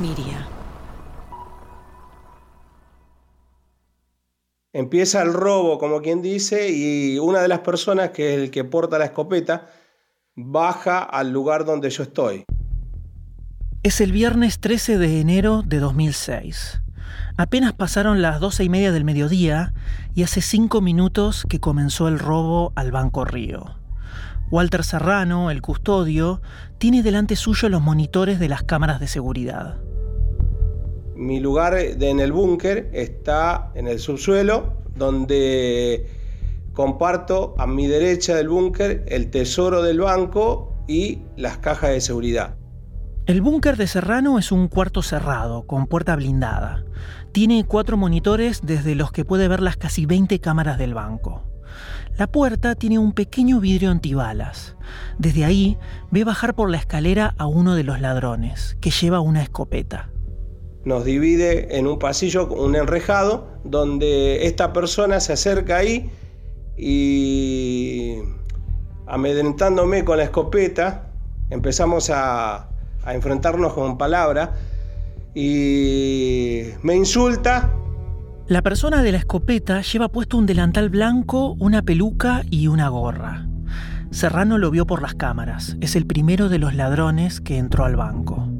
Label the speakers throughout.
Speaker 1: Miria.
Speaker 2: Empieza el robo, como quien dice, y una de las personas, que es el que porta la escopeta, baja al lugar donde yo estoy.
Speaker 3: Es el viernes 13 de enero de 2006. Apenas pasaron las doce y media del mediodía y hace cinco minutos que comenzó el robo al Banco Río. Walter Serrano, el custodio, tiene delante suyo los monitores de las cámaras de seguridad.
Speaker 2: Mi lugar en el búnker está en el subsuelo, donde comparto a mi derecha del búnker el tesoro del banco y las cajas de seguridad.
Speaker 3: El búnker de Serrano es un cuarto cerrado, con puerta blindada. Tiene cuatro monitores desde los que puede ver las casi 20 cámaras del banco. La puerta tiene un pequeño vidrio antibalas. Desde ahí ve bajar por la escalera a uno de los ladrones, que lleva una escopeta
Speaker 2: nos divide en un pasillo, un enrejado, donde esta persona se acerca ahí y amedrentándome con la escopeta, empezamos a, enfrentarnos con palabras y me insulta.
Speaker 3: La persona de la escopeta lleva puesto un delantal blanco, una peluca y una gorra. Serrano lo vio por las cámaras. Es el primero de los ladrones que entró al banco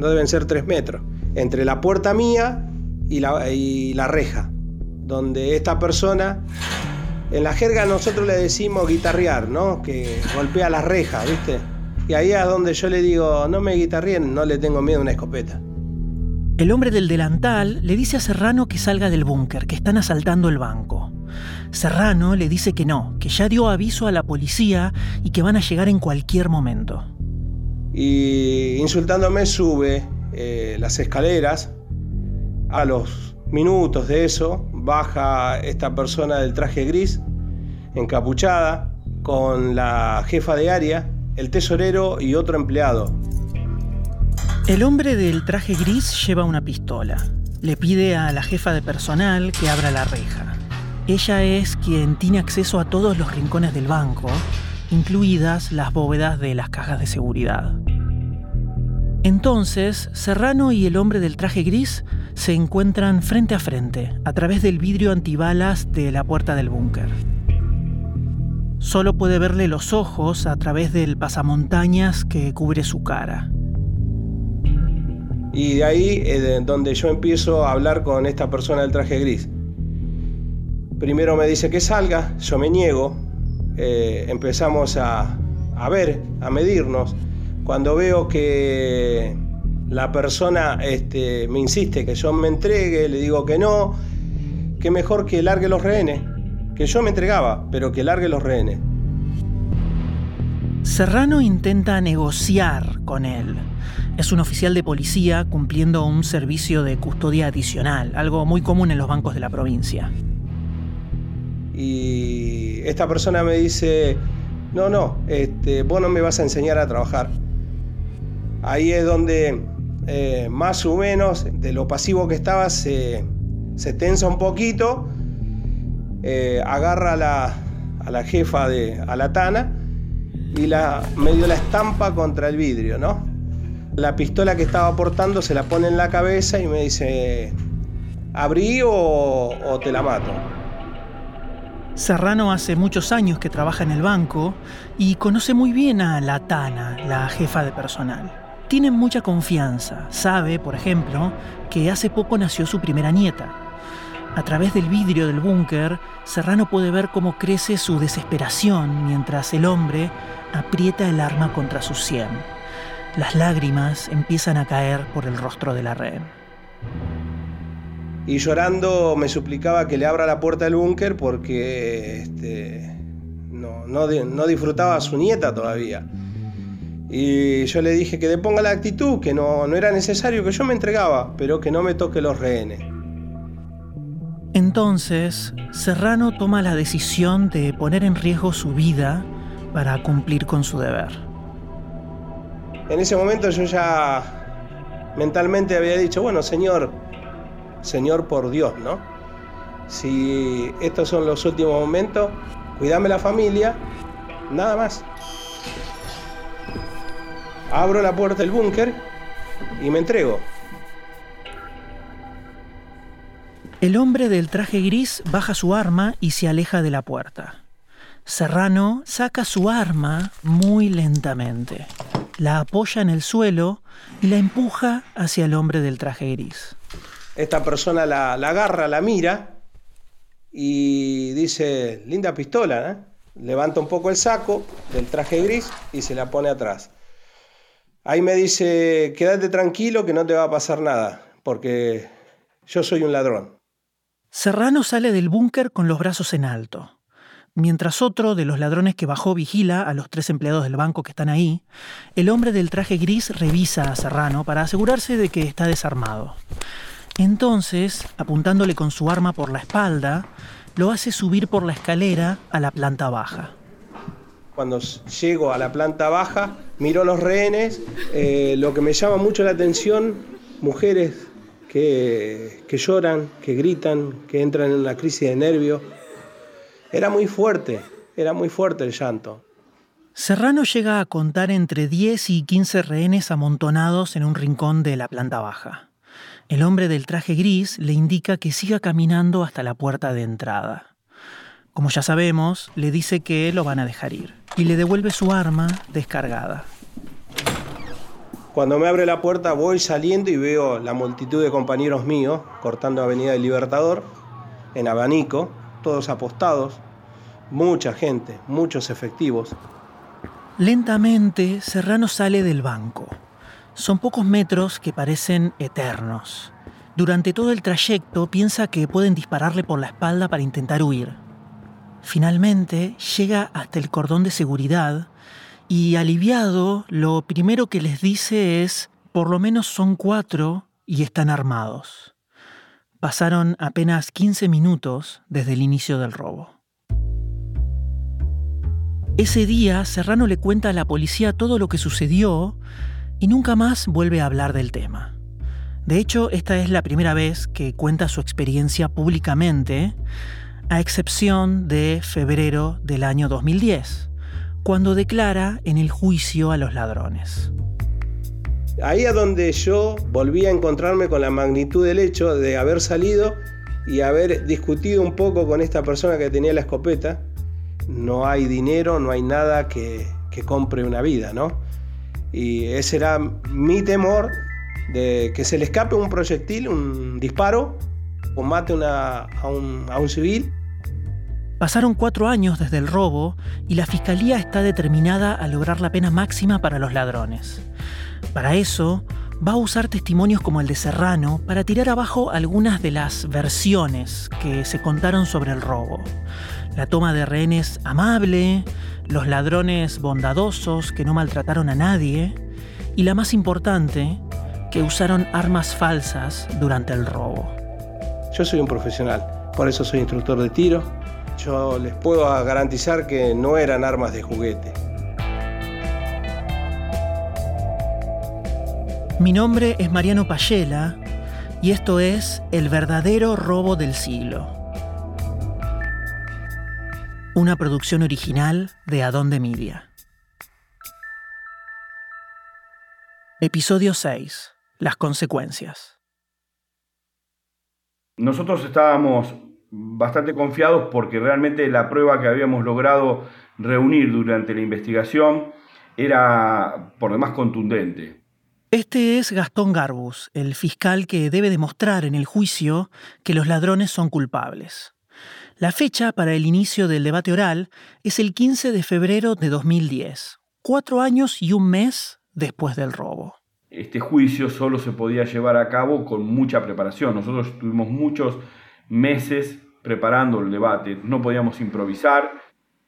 Speaker 2: no deben ser tres metros, entre la puerta mía y la, reja, donde esta persona, en la jerga nosotros le decimos guitarrear, ¿no? Que golpea la reja, ¿viste? Y ahí es donde yo le digo, no me guitarreen, no le tengo miedo a una escopeta.
Speaker 3: El hombre del delantal le dice a Serrano que salga del búnker, que están asaltando el banco. Serrano le dice que no, que ya dio aviso a la policía y que van a llegar en cualquier momento
Speaker 2: y insultándome sube eh, las escaleras. A los minutos de eso baja esta persona del traje gris, encapuchada, con la jefa de área, el tesorero y otro empleado.
Speaker 3: El hombre del traje gris lleva una pistola. Le pide a la jefa de personal que abra la reja. Ella es quien tiene acceso a todos los rincones del banco incluidas las bóvedas de las cajas de seguridad. Entonces, Serrano y el hombre del traje gris se encuentran frente a frente, a través del vidrio antibalas de la puerta del búnker. Solo puede verle los ojos a través del pasamontañas que cubre su cara.
Speaker 2: Y de ahí es donde yo empiezo a hablar con esta persona del traje gris. Primero me dice que salga, yo me niego, eh, empezamos a, ver, a medirnos. Cuando veo que la persona este, me insiste que yo me entregue, le digo que no, que mejor que largue los rehenes, que yo me entregaba, pero que largue los rehenes.
Speaker 3: Serrano intenta negociar con él. Es un oficial de policía cumpliendo un servicio de custodia adicional, algo muy común en los bancos de la provincia.
Speaker 2: Y esta persona me dice, no, no, este, vos no me vas a enseñar a trabajar. Ahí es donde eh, más o menos de lo pasivo que estaba se, tensa un poquito, eh, agarra a la, jefa de a la Tana y la, medio la estampa contra el vidrio, ¿no? La pistola que estaba portando se la pone en la cabeza y me dice, ¿abrí o, te la mato?
Speaker 3: Serrano hace muchos años que trabaja en el banco y conoce muy bien a la Tana, la jefa de personal. Tienen mucha confianza. Sabe, por ejemplo, que hace poco nació su primera nieta. A través del vidrio del búnker, Serrano puede ver cómo crece su desesperación mientras el hombre aprieta el arma contra su sien. Las lágrimas empiezan a caer por el rostro de la rehén
Speaker 2: y llorando me suplicaba que le abra la puerta del búnker porque este, no, no, disfrutaba a su nieta todavía. Y yo le dije que le ponga la actitud, que no, no era necesario, que yo me entregaba, pero que no me toque los rehenes.
Speaker 3: Entonces, Serrano toma la decisión de poner en riesgo su vida para cumplir con su deber.
Speaker 2: En ese momento yo ya mentalmente había dicho, bueno, señor, Señor por Dios, ¿no? Si estos son los últimos momentos, cuídame la familia, nada más. Abro la puerta del búnker y me entrego.
Speaker 3: El hombre del traje gris baja su arma y se aleja de la puerta. Serrano saca su arma muy lentamente, la apoya en el suelo y la empuja hacia el hombre del traje gris.
Speaker 2: Esta persona la, agarra, la mira y dice, linda pistola, ¿eh? Levanta un poco el saco del traje gris y se la pone atrás. Ahí me dice, quédate tranquilo que no te va a pasar nada, porque yo soy un ladrón.
Speaker 3: Serrano sale del búnker con los brazos en alto. Mientras otro de los ladrones que bajó vigila a los tres empleados del banco que están ahí, el hombre del traje gris revisa a Serrano para asegurarse de que está desarmado. Entonces, apuntándole con su arma por la espalda, lo hace subir por la escalera a la planta baja.
Speaker 2: Cuando llego a la planta baja, miro los rehenes, eh, lo que me llama mucho la atención, mujeres que, lloran, que gritan, que entran en una crisis de nervio. Era muy fuerte, era muy fuerte el llanto.
Speaker 3: Serrano llega a contar entre 10 y 15 rehenes amontonados en un rincón de la planta baja. El hombre del traje gris le indica que siga caminando hasta la puerta de entrada. Como ya sabemos, le dice que lo van a dejar ir y le devuelve su arma descargada.
Speaker 2: Cuando me abre la puerta voy saliendo y veo la multitud de compañeros míos cortando Avenida del Libertador en abanico, todos apostados, mucha gente, muchos efectivos.
Speaker 3: Lentamente Serrano sale del banco. Son pocos metros que parecen eternos. Durante todo el trayecto piensa que pueden dispararle por la espalda para intentar huir. Finalmente llega hasta el cordón de seguridad y aliviado, lo primero que les dice es, por lo menos son cuatro y están armados. Pasaron apenas 15 minutos desde el inicio del robo. Ese día, Serrano le cuenta a la policía todo lo que sucedió y nunca más vuelve a hablar del tema. De hecho, esta es la primera vez que cuenta su experiencia públicamente, a excepción de febrero del año 2010 cuando declara en el juicio a los ladrones.
Speaker 2: Ahí es donde yo volví a encontrarme con la magnitud del hecho de haber salido y haber discutido un poco con esta persona que tenía la escopeta. No hay dinero, no hay nada que, compre una vida, ¿no? Y ese era mi temor de que se le escape un proyectil, un disparo, o mate a, un, a un civil
Speaker 3: Pasaron cuatro años desde el robo y la Fiscalía está determinada a lograr la pena máxima para los ladrones. Para eso, va a usar testimonios como el de Serrano para tirar abajo algunas de las versiones que se contaron sobre el robo. La toma de rehenes amable, los ladrones bondadosos que no maltrataron a nadie y la más importante, que usaron armas falsas durante el robo.
Speaker 2: Yo soy un profesional, por eso soy instructor de tiro yo les puedo garantizar que no eran armas de juguete.
Speaker 3: Mi nombre es Mariano Payela y esto es El verdadero robo del siglo. Una producción original de Adón de Media. Episodio 6. Las consecuencias.
Speaker 1: Nosotros estábamos bastante confiados porque realmente la prueba que habíamos logrado reunir durante la investigación era por demás contundente.
Speaker 3: Este es Gastón Garbus, el fiscal que debe demostrar en el juicio que los ladrones son culpables. La fecha para el inicio del debate oral es el 15 de febrero de 2010, cuatro años y un mes después del robo.
Speaker 1: Este juicio solo se podía llevar a cabo con mucha preparación. Nosotros tuvimos muchos meses preparando el debate, no podíamos improvisar.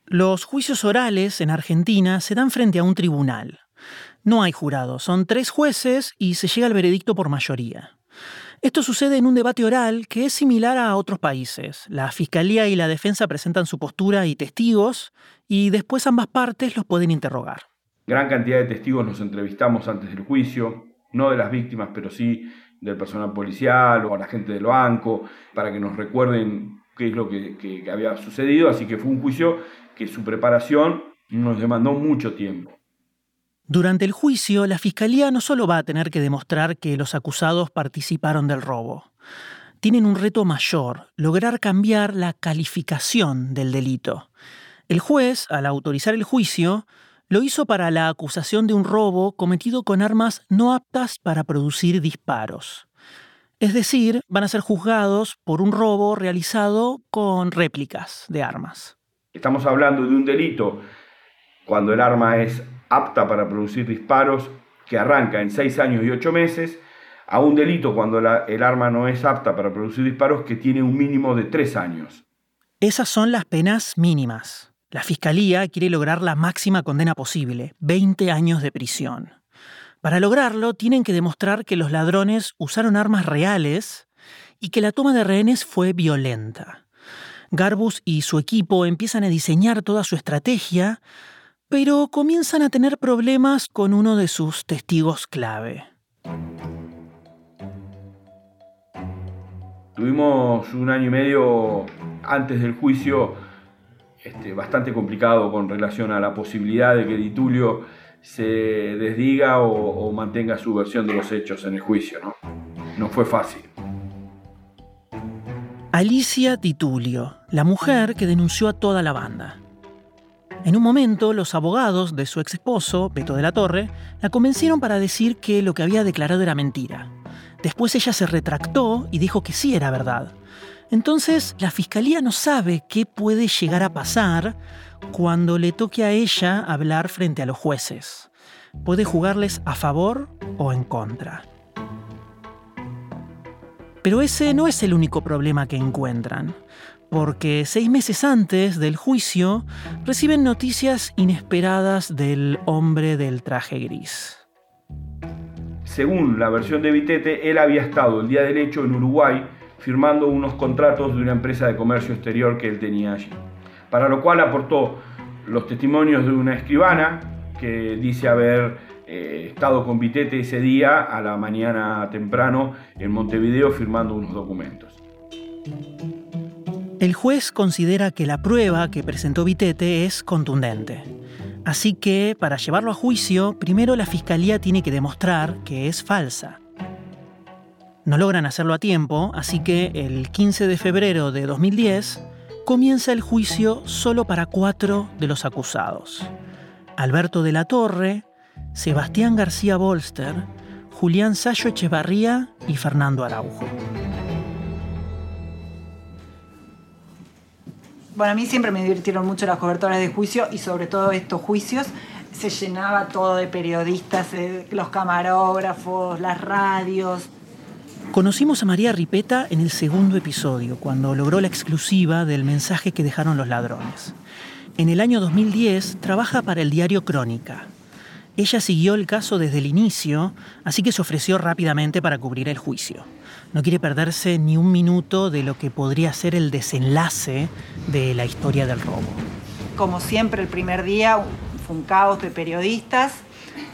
Speaker 3: Los juicios orales en Argentina se dan frente a un tribunal. No hay jurado, son tres jueces y se llega al veredicto por mayoría. Esto sucede en un debate oral que es similar a otros países. La fiscalía y la defensa presentan su postura y testigos y después ambas partes los pueden interrogar.
Speaker 1: Gran cantidad de testigos nos entrevistamos antes del juicio, no de las víctimas, pero sí del personal policial o a la gente del banco, para que nos recuerden qué es lo que, había sucedido. Así que fue un juicio que su preparación nos demandó mucho tiempo.
Speaker 3: Durante el juicio, la Fiscalía no solo va a tener que demostrar que los acusados participaron del robo, tienen un reto mayor, lograr cambiar la calificación del delito. El juez, al autorizar el juicio, lo hizo para la acusación de un robo cometido con armas no aptas para producir disparos. Es decir, van a ser juzgados por un robo realizado con réplicas de armas.
Speaker 1: Estamos hablando de un delito cuando el arma es apta para producir disparos que arranca en seis años y ocho meses a un delito cuando el arma no es apta para producir disparos que tiene un mínimo de tres años.
Speaker 3: Esas son las penas mínimas. La Fiscalía quiere lograr la máxima condena posible, 20 años de prisión. Para lograrlo, tienen que demostrar que los ladrones usaron armas reales y que la toma de rehenes fue violenta. Garbus y su equipo empiezan a diseñar toda su estrategia, pero comienzan a tener problemas con uno de sus testigos clave.
Speaker 1: Tuvimos un año y medio antes del juicio este, bastante complicado con relación a la posibilidad de que Ditulio se desdiga o, mantenga su versión de los hechos en el juicio. ¿no? no fue fácil.
Speaker 3: Alicia Titulio, la mujer que denunció a toda la banda. En un momento, los abogados de su ex esposo, Beto de la Torre, la convencieron para decir que lo que había declarado era mentira. Después ella se retractó y dijo que sí era verdad. Entonces, la fiscalía no sabe qué puede llegar a pasar cuando le toque a ella hablar frente a los jueces. Puede jugarles a favor o en contra. Pero ese no es el único problema que encuentran, porque seis meses antes del juicio reciben noticias inesperadas del hombre del traje gris
Speaker 1: según la versión de Vitete, él había estado el día del hecho en Uruguay firmando unos contratos de una empresa de comercio exterior que él tenía allí. Para lo cual aportó los testimonios de una escribana que dice haber eh, estado con Vitete ese día a la mañana temprano en Montevideo firmando unos documentos.
Speaker 3: El juez considera que la prueba que presentó Vitete es contundente. Así que, para llevarlo a juicio, primero la fiscalía tiene que demostrar que es falsa. No logran hacerlo a tiempo, así que el 15 de febrero de 2010 comienza el juicio solo para cuatro de los acusados. Alberto de la Torre, Sebastián García Bolster, Julián Sayo Echevarría y Fernando Araujo.
Speaker 4: Bueno, a mí siempre me divirtieron mucho las coberturas de juicio y sobre todo estos juicios. Se llenaba todo de periodistas, eh, los camarógrafos, las radios.
Speaker 3: Conocimos a María Ripeta en el segundo episodio, cuando logró la exclusiva del mensaje que dejaron los ladrones. En el año 2010 trabaja para el diario Crónica. Ella siguió el caso desde el inicio, así que se ofreció rápidamente para cubrir el juicio no quiere perderse ni un minuto de lo que podría ser el desenlace de la historia del robo.
Speaker 4: Como siempre, el primer día fue un caos de periodistas,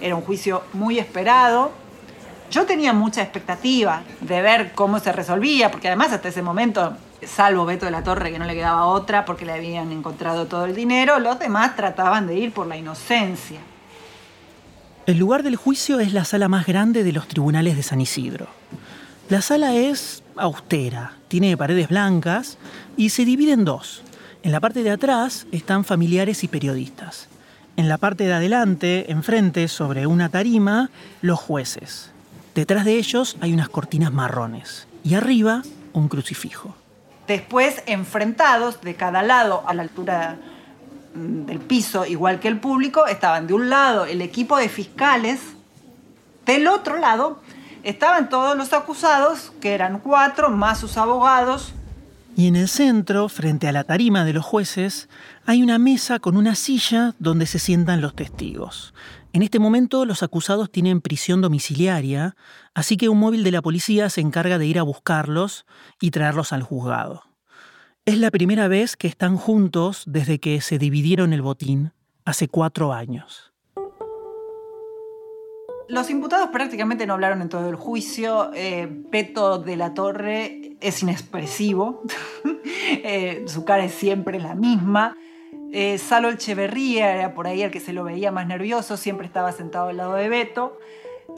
Speaker 4: era un juicio muy esperado. Yo tenía mucha expectativa de ver cómo se resolvía, porque además hasta ese momento, salvo Beto de la Torre, que no le quedaba otra porque le habían encontrado todo el dinero, los demás trataban de ir por la inocencia.
Speaker 3: El lugar del juicio es la sala más grande de los tribunales de San Isidro. La sala es austera, tiene paredes blancas y se divide en dos. En la parte de atrás están familiares y periodistas. En la parte de adelante, enfrente, sobre una tarima, los jueces. Detrás de ellos hay unas cortinas marrones y arriba un crucifijo.
Speaker 4: Después, enfrentados de cada lado a la altura mm, del piso, igual que el público, estaban de un lado el equipo de fiscales, del otro lado estaban todos los acusados, que eran cuatro, más sus abogados.
Speaker 3: Y en el centro, frente a la tarima de los jueces, hay una mesa con una silla donde se sientan los testigos. En este momento los acusados tienen prisión domiciliaria, así que un móvil de la policía se encarga de ir a buscarlos y traerlos al juzgado. Es la primera vez que están juntos desde que se dividieron el botín, hace cuatro años.
Speaker 4: Los imputados prácticamente no hablaron en todo el juicio. Eh, Peto de la Torre es inexpresivo. Eh, su cara es siempre la misma. Eh, Salo Echeverría era por ahí el que se lo veía más nervioso, siempre estaba sentado al lado de Beto.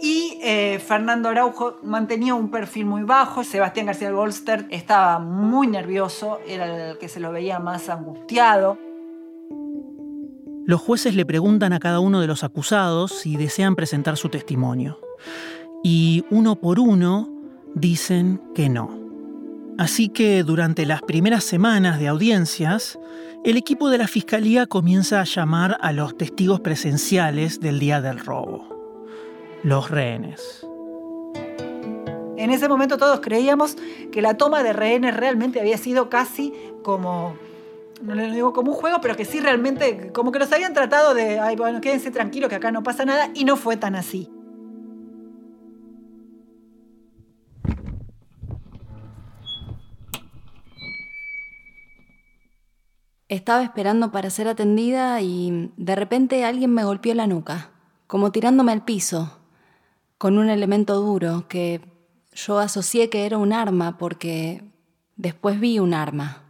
Speaker 4: Y eh, Fernando Araujo mantenía un perfil muy bajo. Sebastián García Goldster estaba muy nervioso, era el que se lo veía más angustiado.
Speaker 3: Los jueces le preguntan a cada uno de los acusados si desean presentar su testimonio. Y uno por uno dicen que no. Así que durante las primeras semanas de audiencias, el equipo de la Fiscalía comienza a llamar a los testigos presenciales del día del robo, los rehenes.
Speaker 4: En ese momento todos creíamos que la toma de rehenes realmente había sido casi como, no le digo como un juego, pero que sí realmente, como que nos habían tratado de, ay, bueno, quédense tranquilos que acá no pasa nada, y no fue tan así.
Speaker 5: Estaba esperando para ser atendida y de repente alguien me golpeó la nuca, como tirándome al piso, con un elemento duro que yo asocié que era un arma porque después vi un arma.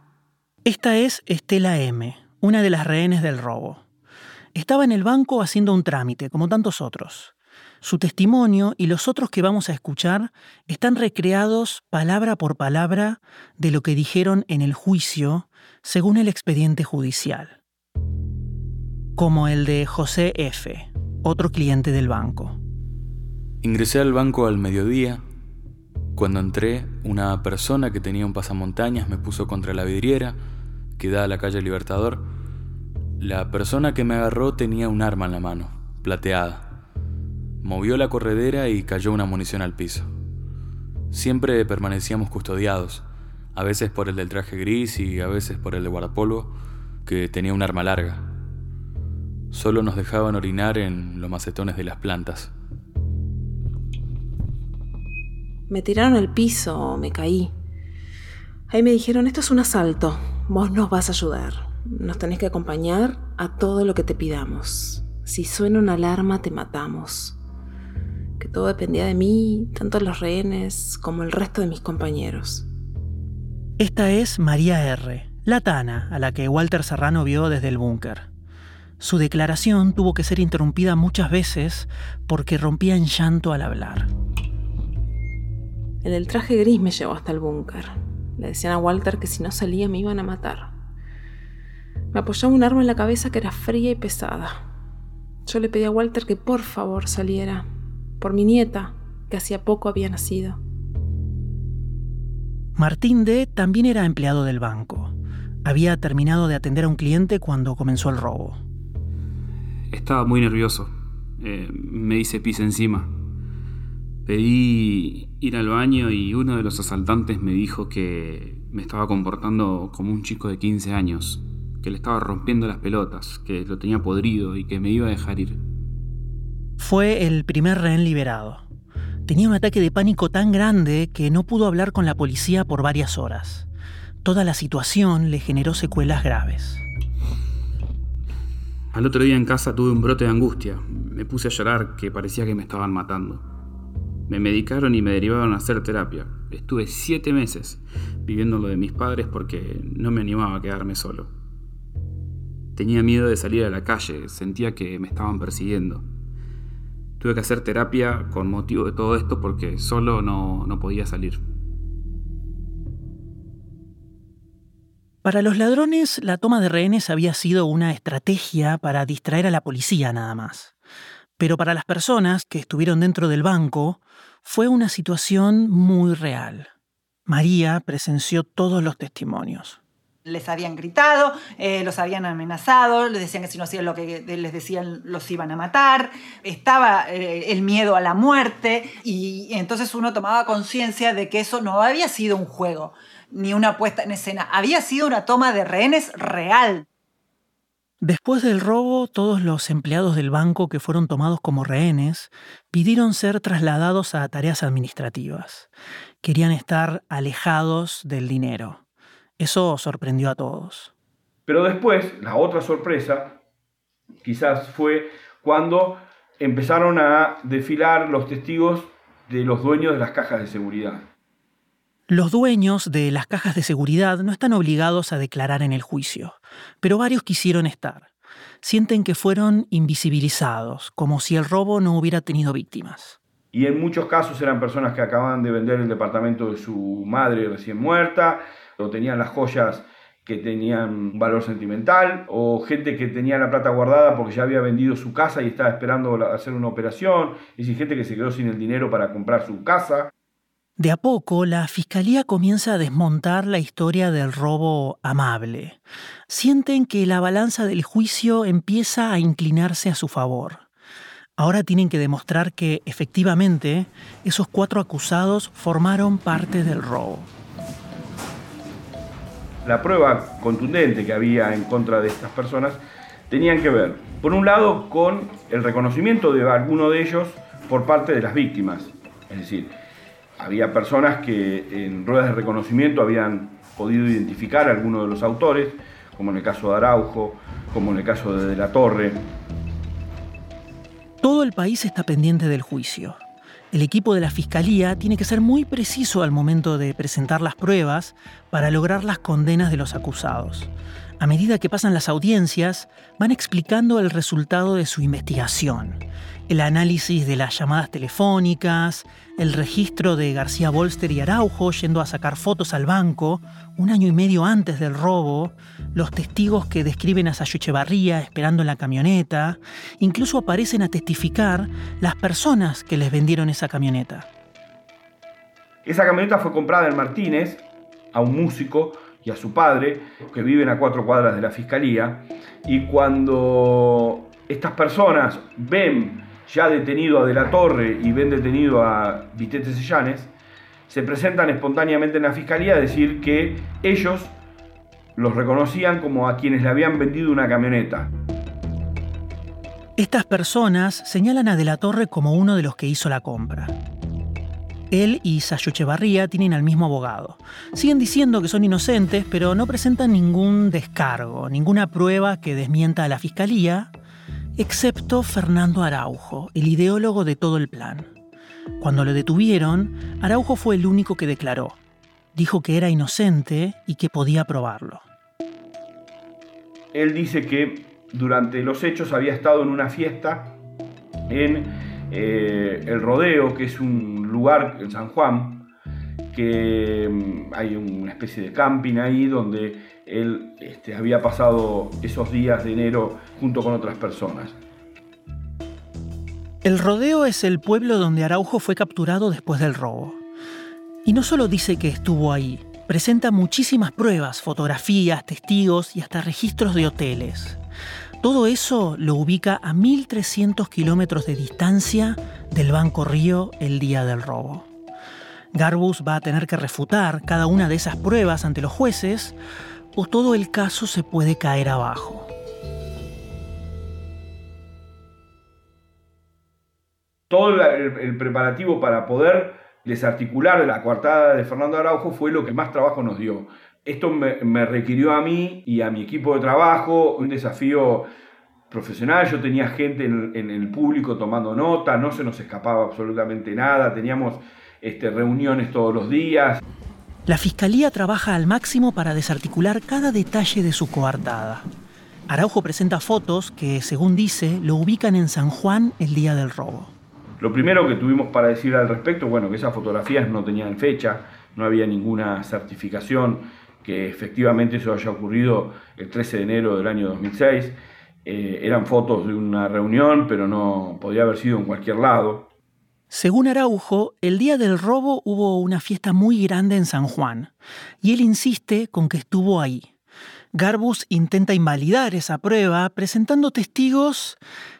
Speaker 3: Esta es Estela M., una de las rehenes del robo. Estaba en el banco haciendo un trámite, como tantos otros. Su testimonio y los otros que vamos a escuchar están recreados palabra por palabra de lo que dijeron en el juicio según el expediente judicial, como el de José F., otro cliente del banco.
Speaker 6: Ingresé al banco al mediodía. Cuando entré, una persona que tenía un pasamontañas me puso contra la vidriera que a la calle Libertador. La persona que me agarró tenía un arma en la mano, plateada. Movió la corredera y cayó una munición al piso. Siempre permanecíamos custodiados a veces por el del traje gris y a veces por el de guardapolvo, que tenía un arma larga. Solo nos dejaban orinar en los macetones de las plantas.
Speaker 7: Me tiraron al piso, me caí. Ahí me dijeron, esto es un asalto, vos nos vas a ayudar, nos tenés que acompañar a todo lo que te pidamos. Si suena una alarma, te matamos. Que todo dependía de mí, tanto los rehenes como el resto de mis compañeros.
Speaker 3: Esta es María R., la Tana, a la que Walter Serrano vio desde el búnker. Su declaración tuvo que ser interrumpida muchas veces porque rompía en llanto al hablar.
Speaker 7: El del traje gris me llevó hasta el búnker. Le decían a Walter que si no salía me iban a matar. Me apoyaba un arma en la cabeza que era fría y pesada. Yo le pedí a Walter que por favor saliera, por mi nieta, que hacía poco había nacido.
Speaker 3: Martín D. también era empleado del banco. Había terminado de atender a un cliente cuando comenzó el robo.
Speaker 8: Estaba muy nervioso. Eh, me hice pis encima. Pedí ir al baño y uno de los asaltantes me dijo que me estaba comportando como un chico de 15 años, que le estaba rompiendo las pelotas, que lo tenía podrido y que me iba a dejar ir.
Speaker 3: Fue el primer rehén liberado. Tenía un ataque de pánico tan grande que no pudo hablar con la policía por varias horas. Toda la situación le generó secuelas graves.
Speaker 8: Al otro día en casa tuve un brote de angustia. Me puse a llorar que parecía que me estaban matando. Me medicaron y me derivaron a hacer terapia. Estuve siete meses viviendo lo de mis padres porque no me animaba a quedarme solo. Tenía miedo de salir a la calle, sentía que me estaban persiguiendo. Tuve que hacer terapia con motivo de todo esto porque solo no, no podía salir.
Speaker 3: Para los ladrones, la toma de rehenes había sido una estrategia para distraer a la policía nada más. Pero para las personas que estuvieron dentro del banco, fue una situación muy real. María presenció todos los testimonios
Speaker 4: les habían gritado, eh, los habían amenazado, les decían que si no hacían lo que les decían los iban a matar, estaba eh, el miedo a la muerte y entonces uno tomaba conciencia de que eso no había sido un juego ni una puesta en escena, había sido una toma de rehenes real.
Speaker 3: Después del robo, todos los empleados del banco que fueron tomados como rehenes pidieron ser trasladados a tareas administrativas. Querían estar alejados del dinero. Eso sorprendió a todos.
Speaker 1: Pero después, la otra sorpresa, quizás fue cuando empezaron a desfilar los testigos de los dueños de las cajas de seguridad.
Speaker 3: Los dueños de las cajas de seguridad no están obligados a declarar en el juicio, pero varios quisieron estar. Sienten que fueron invisibilizados, como si el robo no hubiera tenido víctimas.
Speaker 1: Y en muchos casos eran personas que acababan de vender el departamento de su madre recién muerta, o tenían las joyas que tenían valor sentimental, o gente que tenía la plata guardada porque ya había vendido su casa y estaba esperando hacer una operación, y decir, gente que se quedó sin el dinero para comprar su casa.
Speaker 3: De a poco, la fiscalía comienza a desmontar la historia del robo amable. Sienten que la balanza del juicio empieza a inclinarse a su favor. Ahora tienen que demostrar que, efectivamente, esos cuatro acusados formaron parte del robo.
Speaker 1: La prueba contundente que había en contra de estas personas tenían que ver, por un lado, con el reconocimiento de alguno de ellos por parte de las víctimas. Es decir, había personas que en ruedas de reconocimiento habían podido identificar a alguno de los autores, como en el caso de Araujo, como en el caso de De la Torre,
Speaker 3: todo el país está pendiente del juicio. El equipo de la Fiscalía tiene que ser muy preciso al momento de presentar las pruebas para lograr las condenas de los acusados. A medida que pasan las audiencias, van explicando el resultado de su investigación el análisis de las llamadas telefónicas, el registro de García Bolster y Araujo yendo a sacar fotos al banco un año y medio antes del robo, los testigos que describen a Sayuchevarría esperando en la camioneta, incluso aparecen a testificar las personas que les vendieron esa camioneta.
Speaker 1: Esa camioneta fue comprada en Martínez a un músico y a su padre, que viven a cuatro cuadras de la fiscalía, y cuando estas personas ven ya detenido a De la Torre y ven detenido a Vitete Sellanes, se presentan espontáneamente en la fiscalía a decir que ellos los reconocían como a quienes le habían vendido una camioneta.
Speaker 3: Estas personas señalan a De la Torre como uno de los que hizo la compra. Él y Sayo Echevarría tienen al mismo abogado. Siguen diciendo que son inocentes, pero no presentan ningún descargo, ninguna prueba que desmienta a la fiscalía excepto Fernando Araujo, el ideólogo de todo el plan. Cuando lo detuvieron, Araujo fue el único que declaró. Dijo que era inocente y que podía probarlo.
Speaker 1: Él dice que durante los hechos había estado en una fiesta en eh, El Rodeo, que es un lugar en San Juan, que mm, hay una especie de camping ahí donde él este, había pasado esos días de enero junto con otras personas.
Speaker 3: El rodeo es el pueblo donde Araujo fue capturado después del robo. Y no solo dice que estuvo ahí, presenta muchísimas pruebas, fotografías, testigos y hasta registros de hoteles. Todo eso lo ubica a 1.300 kilómetros de distancia del Banco Río el día del robo. Garbus va a tener que refutar cada una de esas pruebas ante los jueces o todo el caso se puede caer abajo.
Speaker 1: Todo el, preparativo para poder desarticular la coartada de Fernando Araujo fue lo que más trabajo nos dio. Esto me, requirió a mí y a mi equipo de trabajo un desafío profesional. Yo tenía gente en, el público tomando nota, no se nos escapaba absolutamente nada, teníamos este, reuniones todos los días.
Speaker 3: La fiscalía trabaja al máximo para desarticular cada detalle de su coartada. Araujo presenta fotos que, según dice, lo ubican en San Juan el día del robo.
Speaker 1: Lo primero que tuvimos para decir al respecto, bueno, que esas fotografías no tenían fecha, no había ninguna certificación que efectivamente eso haya ocurrido el 13 de enero del año 2006. Eh, eran fotos de una reunión, pero no podía haber sido en cualquier lado.
Speaker 3: Según Araujo, el día del robo hubo una fiesta muy grande en San Juan, y él insiste con que estuvo ahí. Garbus intenta invalidar esa prueba presentando testigos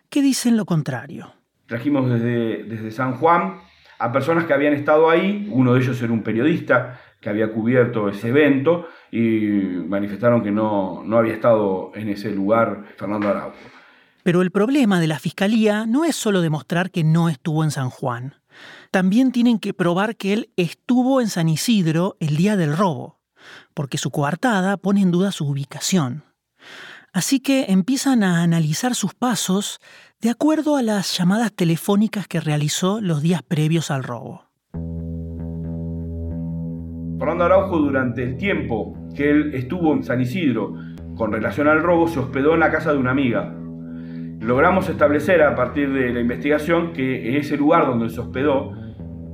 Speaker 3: que dicen lo contrario.
Speaker 1: Trajimos desde, desde San Juan a personas que habían estado ahí, uno de ellos era un periodista que había cubierto ese evento y manifestaron que no, no había estado en ese lugar Fernando Araujo.
Speaker 3: Pero el problema de la Fiscalía no es solo demostrar que no estuvo en San Juan. También tienen que probar que él estuvo en San Isidro el día del robo, porque su coartada pone en duda su ubicación. Así que empiezan a analizar sus pasos de acuerdo a las llamadas telefónicas que realizó los días previos al robo.
Speaker 1: Fernando Araujo durante el tiempo que él estuvo en San Isidro con relación al robo se hospedó en la casa de una amiga. Logramos establecer a partir de la investigación que en ese lugar donde se hospedó,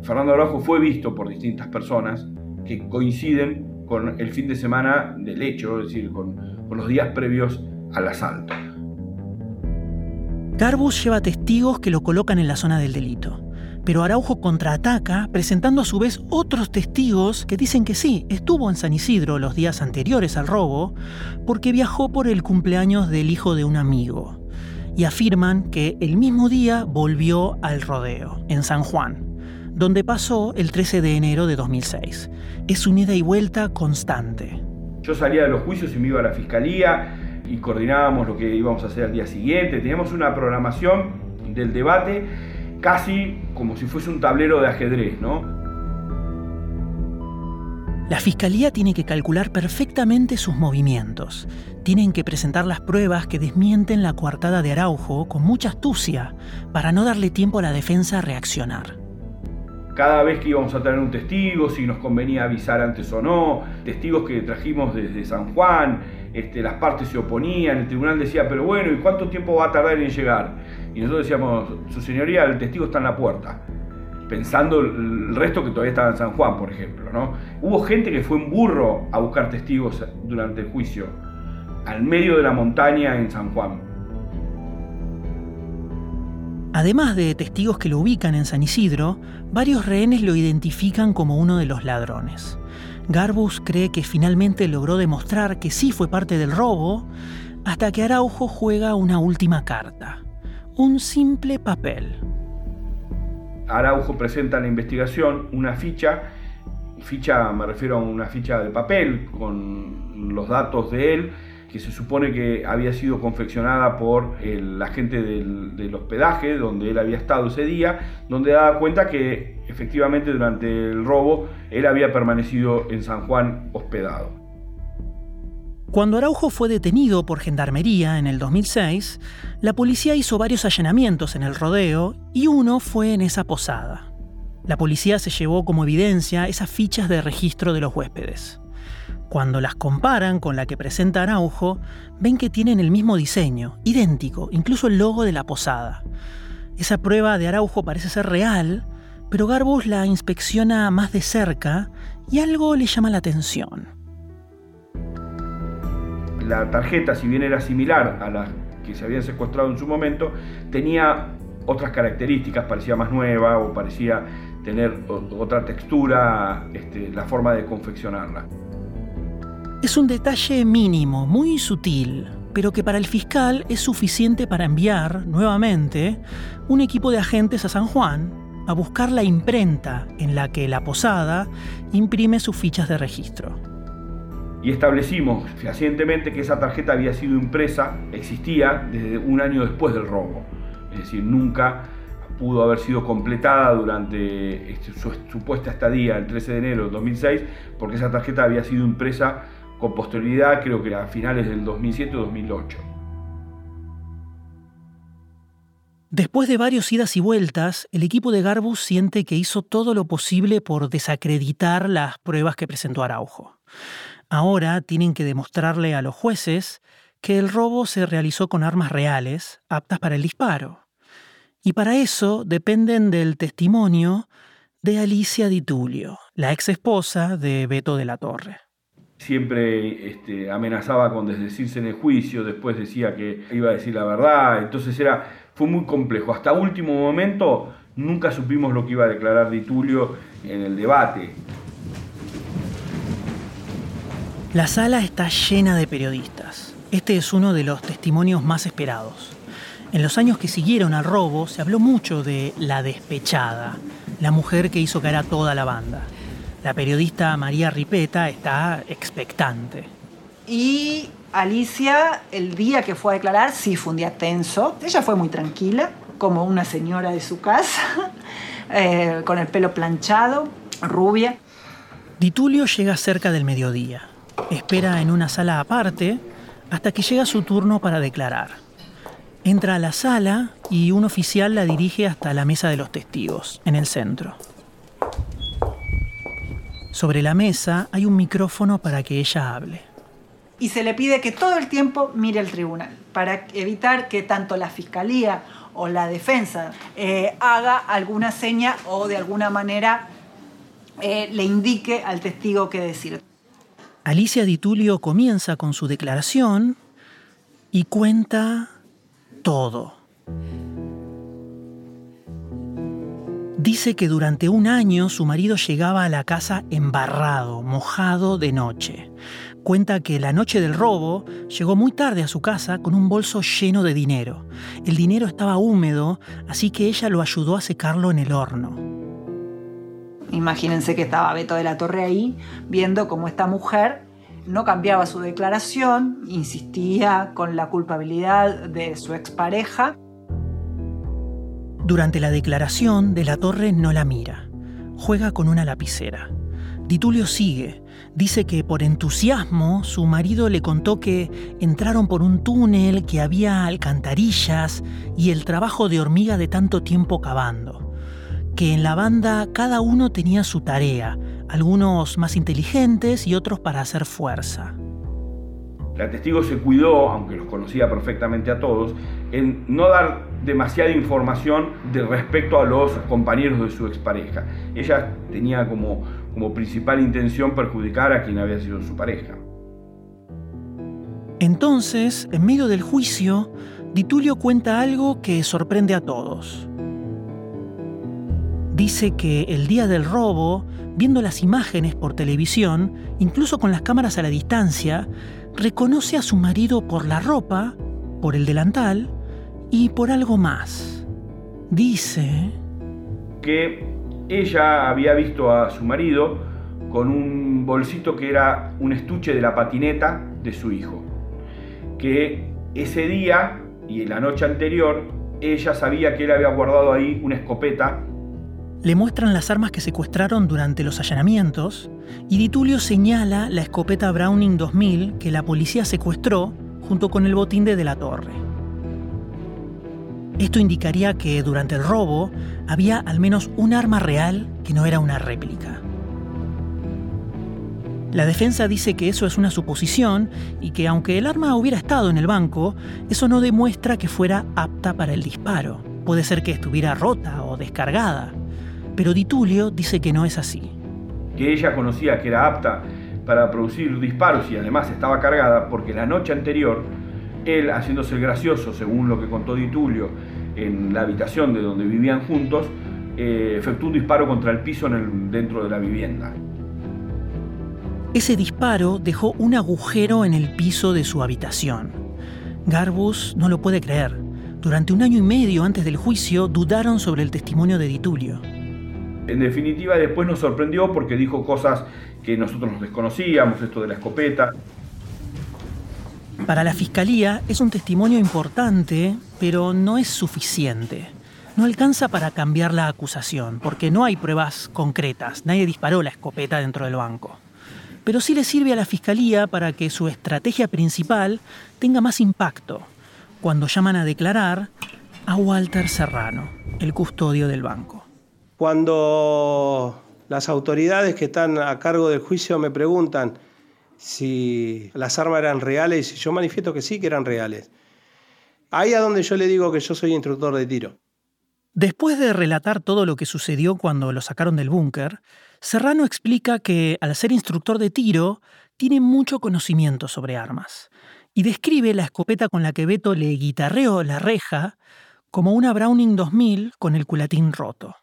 Speaker 1: Fernando Araujo fue visto por distintas personas que coinciden con el fin de semana del hecho, es decir, con, los días previos al asalto.
Speaker 3: Garbus lleva testigos que lo colocan en la zona del delito. Pero Araujo contraataca presentando a su vez otros testigos que dicen que sí, estuvo en San Isidro los días anteriores al robo porque viajó por el cumpleaños del hijo de un amigo. Y afirman que el mismo día volvió al rodeo, en San Juan, donde pasó el 13 de enero de 2006. Es un ida y vuelta constante.
Speaker 1: Yo salía de los juicios y me iba a la fiscalía y coordinábamos lo que íbamos a hacer al día siguiente. Teníamos una programación del debate casi como si fuese un tablero de ajedrez, ¿no?
Speaker 3: La fiscalía tiene que calcular perfectamente sus movimientos. Tienen que presentar las pruebas que desmienten la coartada de Araujo con mucha astucia para no darle tiempo a la defensa a reaccionar.
Speaker 1: Cada vez que íbamos a tener un testigo, si nos convenía avisar antes o no, testigos que trajimos desde San Juan, este, las partes se oponían, el tribunal decía, pero bueno, ¿y cuánto tiempo va a tardar en llegar? Y nosotros decíamos, su señoría, el testigo está en la puerta. Pensando el resto que todavía estaba en San Juan, por ejemplo. ¿no? Hubo gente que fue en burro a buscar testigos durante el juicio, al medio de la montaña en San Juan.
Speaker 3: Además de testigos que lo ubican en San Isidro, varios rehenes lo identifican como uno de los ladrones. Garbus cree que finalmente logró demostrar que sí fue parte del robo, hasta que Araujo juega una última carta un simple papel.
Speaker 1: Araujo presenta en la investigación una ficha, ficha me refiero a una ficha de papel con los datos de él, que se supone que había sido confeccionada por el agente del, del, hospedaje donde él había estado ese día, donde daba cuenta que efectivamente durante el robo él había permanecido en San Juan hospedado.
Speaker 3: Cuando Araujo fue detenido por Gendarmería en el 2006, la policía hizo varios allanamientos en el rodeo y uno fue en esa posada. La policía se llevó como evidencia esas fichas de registro de los huéspedes. Cuando las comparan con la que presenta Araujo, ven que tienen el mismo diseño, idéntico, incluso el logo de la posada. Esa prueba de Araujo parece ser real, pero Garbus la inspecciona más de cerca y algo le llama la atención
Speaker 1: la tarjeta, si bien era similar a la que se habían secuestrado en su momento, tenía otras características, parecía más nueva o parecía tener otra textura, este, la forma de confeccionarla.
Speaker 3: Es un detalle mínimo, muy sutil, pero que para el fiscal es suficiente para enviar nuevamente un equipo de agentes a San Juan a buscar la imprenta en la que la posada imprime sus fichas de registro
Speaker 1: y establecimos fehacientemente que esa tarjeta había sido impresa, existía desde un año después del robo. Es decir, nunca pudo haber sido completada durante este, su supuesta estadía el 13 de enero de 2006, porque esa tarjeta había sido impresa con posterioridad, creo que a finales del 2007 o 2008.
Speaker 3: Después de varios idas y vueltas, el equipo de Garbus siente que hizo todo lo posible por desacreditar las pruebas que presentó Araujo. Ahora tienen que demostrarle a los jueces que el robo se realizó con armas reales, aptas para el disparo. Y para eso dependen del testimonio de Alicia Di Tulio, la ex esposa de Beto de la Torre.
Speaker 1: Siempre este, amenazaba con desdecirse en el juicio, después decía que iba a decir la verdad, entonces era, fue muy complejo. Hasta último momento nunca supimos lo que iba a declarar Di Tulio en el debate.
Speaker 3: La sala está llena de periodistas. Este es uno de los testimonios más esperados. En los años que siguieron al robo se habló mucho de la despechada, la mujer que hizo caer a toda la banda. La periodista María Ripeta está expectante.
Speaker 4: Y Alicia, el día que fue a declarar, sí fue un día tenso. Ella fue muy tranquila, como una señora de su casa, eh, con el pelo planchado, rubia.
Speaker 3: Ditulio llega cerca del mediodía. Espera en una sala aparte hasta que llega su turno para declarar. Entra a la sala y un oficial la dirige hasta la mesa de los testigos, en el centro. Sobre la mesa hay un micrófono para que ella hable.
Speaker 4: Y se le pide que todo el tiempo mire el tribunal, para evitar que tanto la fiscalía o la defensa eh, haga alguna seña o de alguna manera eh, le indique al testigo qué decir.
Speaker 3: Alicia Di Tulio comienza con su declaración y cuenta todo. Dice que durante un año su marido llegaba a la casa embarrado, mojado de noche. Cuenta que la noche del robo llegó muy tarde a su casa con un bolso lleno de dinero. El dinero estaba húmedo, así que ella lo ayudó a secarlo en el horno.
Speaker 4: Imagínense que estaba Beto de la Torre ahí, viendo cómo esta mujer no cambiaba su declaración, insistía con la culpabilidad de su expareja
Speaker 3: durante la declaración, De la Torre no la mira. Juega con una lapicera. Ditulio sigue. Dice que por entusiasmo su marido le contó que entraron por un túnel, que había alcantarillas y el trabajo de hormiga de tanto tiempo cavando. Que en la banda cada uno tenía su tarea, algunos más inteligentes y otros para hacer fuerza.
Speaker 1: La testigo se cuidó, aunque los conocía perfectamente a todos, en no dar demasiada información de respecto a los compañeros de su expareja. Ella tenía como, como principal intención perjudicar a quien había sido su pareja.
Speaker 3: Entonces, en medio del juicio, Ditulio cuenta algo que sorprende a todos. Dice que el día del robo, viendo las imágenes por televisión, incluso con las cámaras a la distancia, reconoce a su marido por la ropa, por el delantal y por algo más. Dice
Speaker 1: que ella había visto a su marido con un bolsito que era un estuche de la patineta de su hijo. Que ese día y la noche anterior ella sabía que él había guardado ahí una escopeta
Speaker 3: le muestran las armas que secuestraron durante los allanamientos y Ditulio señala la escopeta Browning 2000 que la policía secuestró junto con el botín de De la Torre. Esto indicaría que durante el robo había al menos un arma real que no era una réplica. La defensa dice que eso es una suposición y que aunque el arma hubiera estado en el banco, eso no demuestra que fuera apta para el disparo. Puede ser que estuviera rota o descargada. Pero Ditulio dice que no es así.
Speaker 1: Que ella conocía que era apta para producir disparos y además estaba cargada porque la noche anterior, él, haciéndose el gracioso, según lo que contó Ditulio, en la habitación de donde vivían juntos, eh, efectuó un disparo contra el piso dentro de la vivienda.
Speaker 3: Ese disparo dejó un agujero en el piso de su habitación. Garbus no lo puede creer. Durante un año y medio antes del juicio dudaron sobre el testimonio de Ditulio.
Speaker 1: En definitiva, después nos sorprendió porque dijo cosas que nosotros desconocíamos, esto de la escopeta.
Speaker 3: Para la fiscalía es un testimonio importante, pero no es suficiente. No alcanza para cambiar la acusación, porque no hay pruebas concretas. Nadie disparó la escopeta dentro del banco. Pero sí le sirve a la fiscalía para que su estrategia principal tenga más impacto cuando llaman a declarar a Walter Serrano, el custodio del banco.
Speaker 2: Cuando las autoridades que están a cargo del juicio me preguntan si las armas eran reales, yo manifiesto que sí que eran reales. Ahí es donde yo le digo que yo soy instructor de tiro.
Speaker 3: Después de relatar todo lo que sucedió cuando lo sacaron del búnker, Serrano explica que al ser instructor de tiro, tiene mucho conocimiento sobre armas y describe la escopeta con la que Beto le guitarreó la reja como una Browning 2000 con el culatín roto.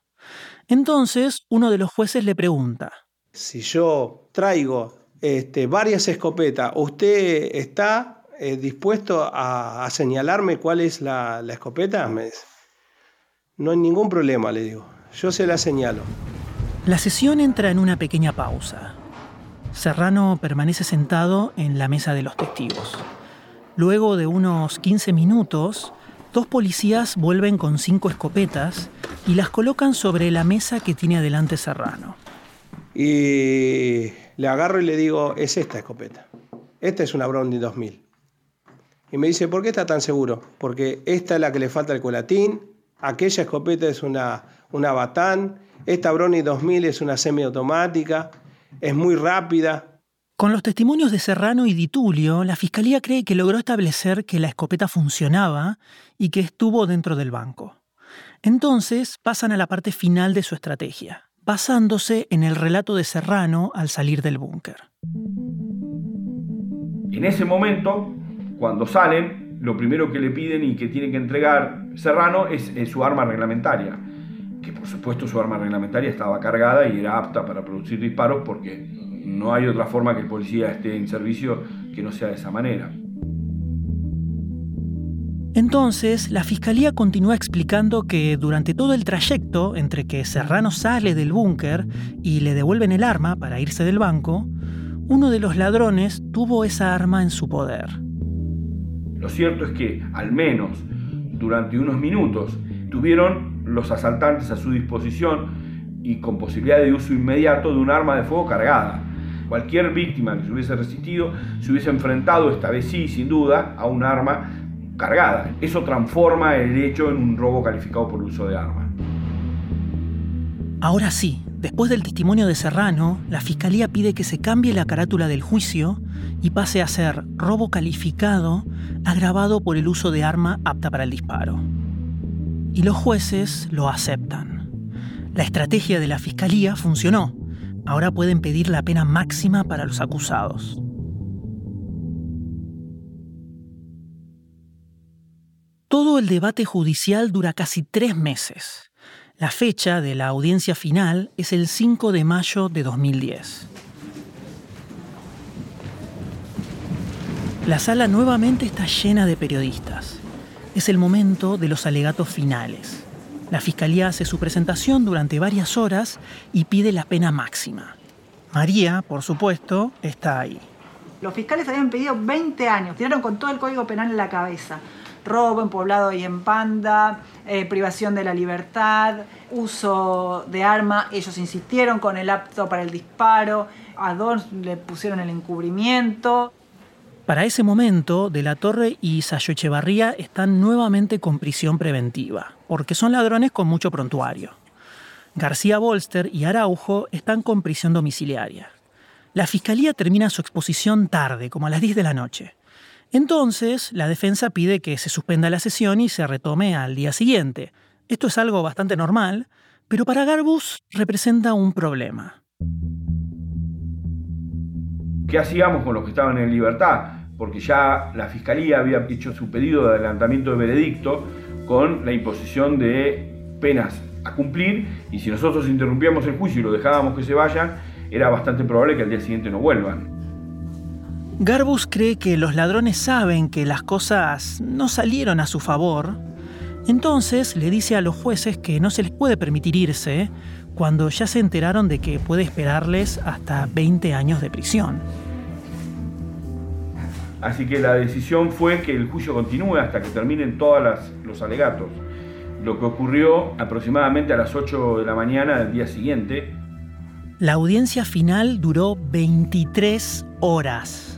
Speaker 3: Entonces, uno de los jueces le pregunta,
Speaker 2: si yo traigo este, varias escopetas, ¿usted está eh, dispuesto a, señalarme cuál es la, escopeta? no hay ningún problema, le digo. Yo se la señalo.
Speaker 3: La sesión entra en una pequeña pausa. Serrano permanece sentado en la mesa de los testigos. Luego de unos 15 minutos, Dos policías vuelven con cinco escopetas y las colocan sobre la mesa que tiene adelante Serrano.
Speaker 2: Y le agarro y le digo, es esta escopeta. Esta es una Browning 2000. Y me dice, ¿por qué está tan seguro? Porque esta es la que le falta el colatín, aquella escopeta es una, una Batán, esta Browning 2000 es una semiautomática, es muy rápida.
Speaker 3: Con los testimonios de Serrano y Di Tulio, la fiscalía cree que logró establecer que la escopeta funcionaba y que estuvo dentro del banco. Entonces pasan a la parte final de su estrategia, basándose en el relato de Serrano al salir del búnker.
Speaker 1: En ese momento, cuando salen, lo primero que le piden y que tiene que entregar Serrano es, su arma reglamentaria, que por supuesto su arma reglamentaria estaba cargada y era apta para producir disparos porque no hay otra forma que el policía esté en servicio que no sea de esa manera.
Speaker 3: Entonces, la fiscalía continúa explicando que durante todo el trayecto entre que Serrano sale del búnker y le devuelven el arma para irse del banco, uno de los ladrones tuvo esa arma en su poder.
Speaker 1: Lo cierto es que, al menos durante unos minutos, tuvieron los asaltantes a su disposición y con posibilidad de uso inmediato de un arma de fuego cargada. Cualquier víctima que se hubiese resistido se hubiese enfrentado, esta vez sí, sin duda, a un arma cargada. Eso transforma el hecho en un robo calificado por uso de arma.
Speaker 3: Ahora sí, Después del testimonio de Serrano, la Fiscalía pide que se cambie la carátula del juicio y pase a ser robo calificado agravado por el uso de arma apta para el disparo. Y los jueces lo aceptan. La estrategia de la Fiscalía funcionó. Ahora pueden pedir la pena máxima para los acusados. Todo el debate judicial dura casi tres meses. La fecha de la audiencia final es el 5 de mayo de 2010. La sala nuevamente está llena de periodistas. Es el momento de los alegatos finales. La fiscalía hace su presentación durante varias horas y pide la pena máxima. María, por supuesto, está ahí.
Speaker 4: Los fiscales habían pedido 20 años, tiraron con todo el código penal en la cabeza robo en poblado y en panda, eh, privación de la libertad, uso de arma. Ellos insistieron con el apto para el disparo, a dos le pusieron el encubrimiento.
Speaker 3: Para ese momento, De la Torre y Sayo Echevarría están nuevamente con prisión preventiva, porque son ladrones con mucho prontuario. García Bolster y Araujo están con prisión domiciliaria. La fiscalía termina su exposición tarde, como a las 10 de la noche. Entonces, la defensa pide que se suspenda la sesión y se retome al día siguiente. Esto es algo bastante normal, pero para Garbus representa un problema.
Speaker 1: ¿Qué hacíamos con los que estaban en libertad? Porque ya la fiscalía había hecho su pedido de adelantamiento de veredicto con la imposición de penas a cumplir y si nosotros interrumpíamos el juicio y lo dejábamos que se vayan, era bastante probable que al día siguiente no vuelvan.
Speaker 3: Garbus cree que los ladrones saben que las cosas no salieron a su favor, entonces le dice a los jueces que no se les puede permitir irse cuando ya se enteraron de que puede esperarles hasta 20 años de prisión.
Speaker 1: Así que la decisión fue que el juicio continúe hasta que terminen todos los alegatos. Lo que ocurrió aproximadamente a las 8 de la mañana del día siguiente.
Speaker 3: La audiencia final duró 23 horas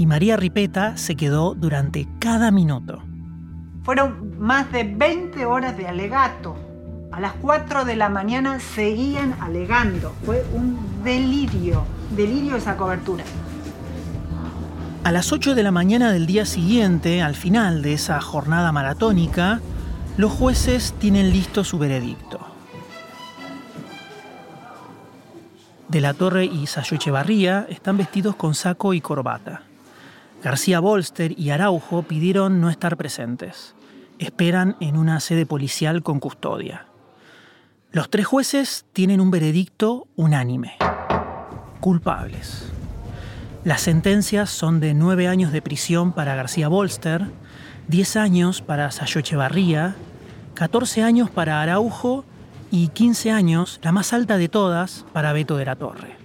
Speaker 3: y María Ripeta se quedó durante cada minuto.
Speaker 4: Fueron más de 20 horas de alegato. A las 4 de la mañana seguían alegando. Fue un delirio, delirio esa cobertura.
Speaker 3: A las 8 de la mañana del día siguiente, al final de esa jornada maratónica, los jueces tienen listo su veredicto. De la Torre y Sayo Echevarría están vestidos con saco y corbata. García Bolster y Araujo pidieron no estar presentes. Esperan en una sede policial con custodia. Los tres jueces tienen un veredicto unánime. Culpables. Las sentencias son de nueve años de prisión para García Bolster, diez años para Sayo Echevarría, 14 años para Araujo y 15 años, la más alta de todas, para Beto de la Torre.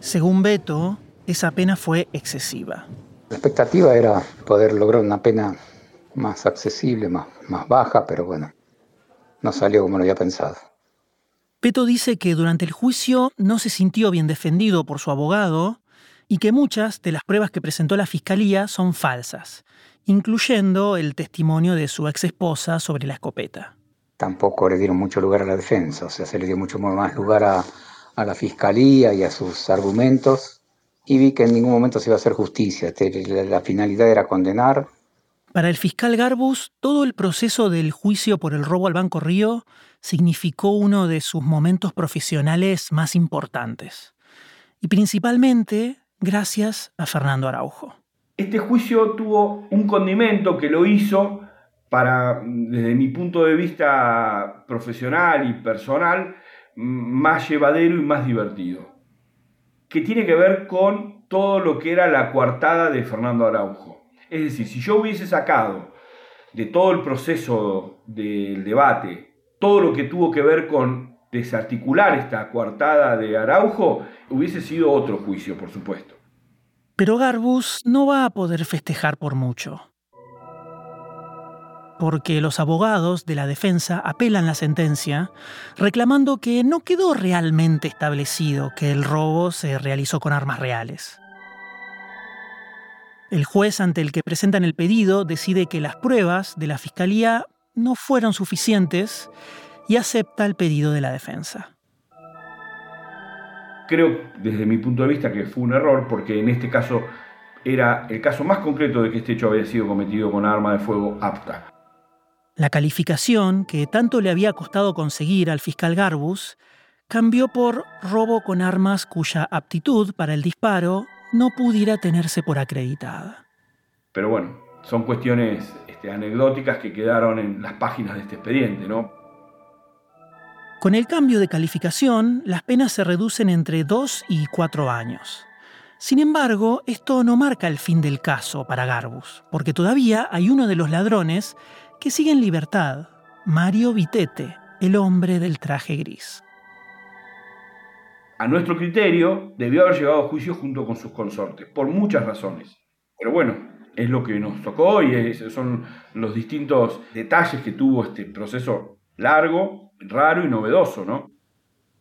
Speaker 3: Según Beto, esa pena fue excesiva.
Speaker 9: La expectativa era poder lograr una pena más accesible, más, más baja, pero bueno, no salió como lo había pensado.
Speaker 3: Peto dice que durante el juicio no se sintió bien defendido por su abogado y que muchas de las pruebas que presentó la fiscalía son falsas, incluyendo el testimonio de su ex esposa sobre la escopeta.
Speaker 9: Tampoco le dieron mucho lugar a la defensa, o sea, se le dio mucho más lugar a, a la fiscalía y a sus argumentos y vi que en ningún momento se iba a hacer justicia. Este, la finalidad era condenar.
Speaker 3: Para el fiscal Garbus, todo el proceso del juicio por el robo al Banco Río significó uno de sus momentos profesionales más importantes. Y principalmente gracias a Fernando Araujo.
Speaker 1: Este juicio tuvo un condimento que lo hizo para, desde mi punto de vista profesional y personal, más llevadero y más divertido. Que tiene que ver con todo lo que era la coartada de Fernando Araujo. Es decir, si yo hubiese sacado de todo el proceso del debate todo lo que tuvo que ver con desarticular esta coartada de Araujo, hubiese sido otro juicio, por supuesto.
Speaker 3: Pero Garbus no va a poder festejar por mucho. Porque los abogados de la defensa apelan la sentencia, reclamando que no quedó realmente establecido que el robo se realizó con armas reales. El juez ante el que presentan el pedido decide que las pruebas de la fiscalía no fueron suficientes y acepta el pedido de la defensa.
Speaker 1: Creo, desde mi punto de vista, que fue un error porque en este caso era el caso más concreto de que este hecho había sido cometido con arma de fuego apta.
Speaker 3: La calificación que tanto le había costado conseguir al fiscal Garbus cambió por robo con armas cuya aptitud para el disparo no pudiera tenerse por acreditada.
Speaker 1: Pero bueno, son cuestiones este, anecdóticas que quedaron en las páginas de este expediente, ¿no?
Speaker 3: Con el cambio de calificación, las penas se reducen entre 2 y 4 años. Sin embargo, esto no marca el fin del caso para Garbus, porque todavía hay uno de los ladrones que sigue en libertad, Mario Vitete, el hombre del traje gris.
Speaker 1: A nuestro criterio, debió haber llegado a juicio junto con sus consortes, por muchas razones. Pero bueno, es lo que nos tocó y son los distintos detalles que tuvo este proceso largo, raro y novedoso, ¿no?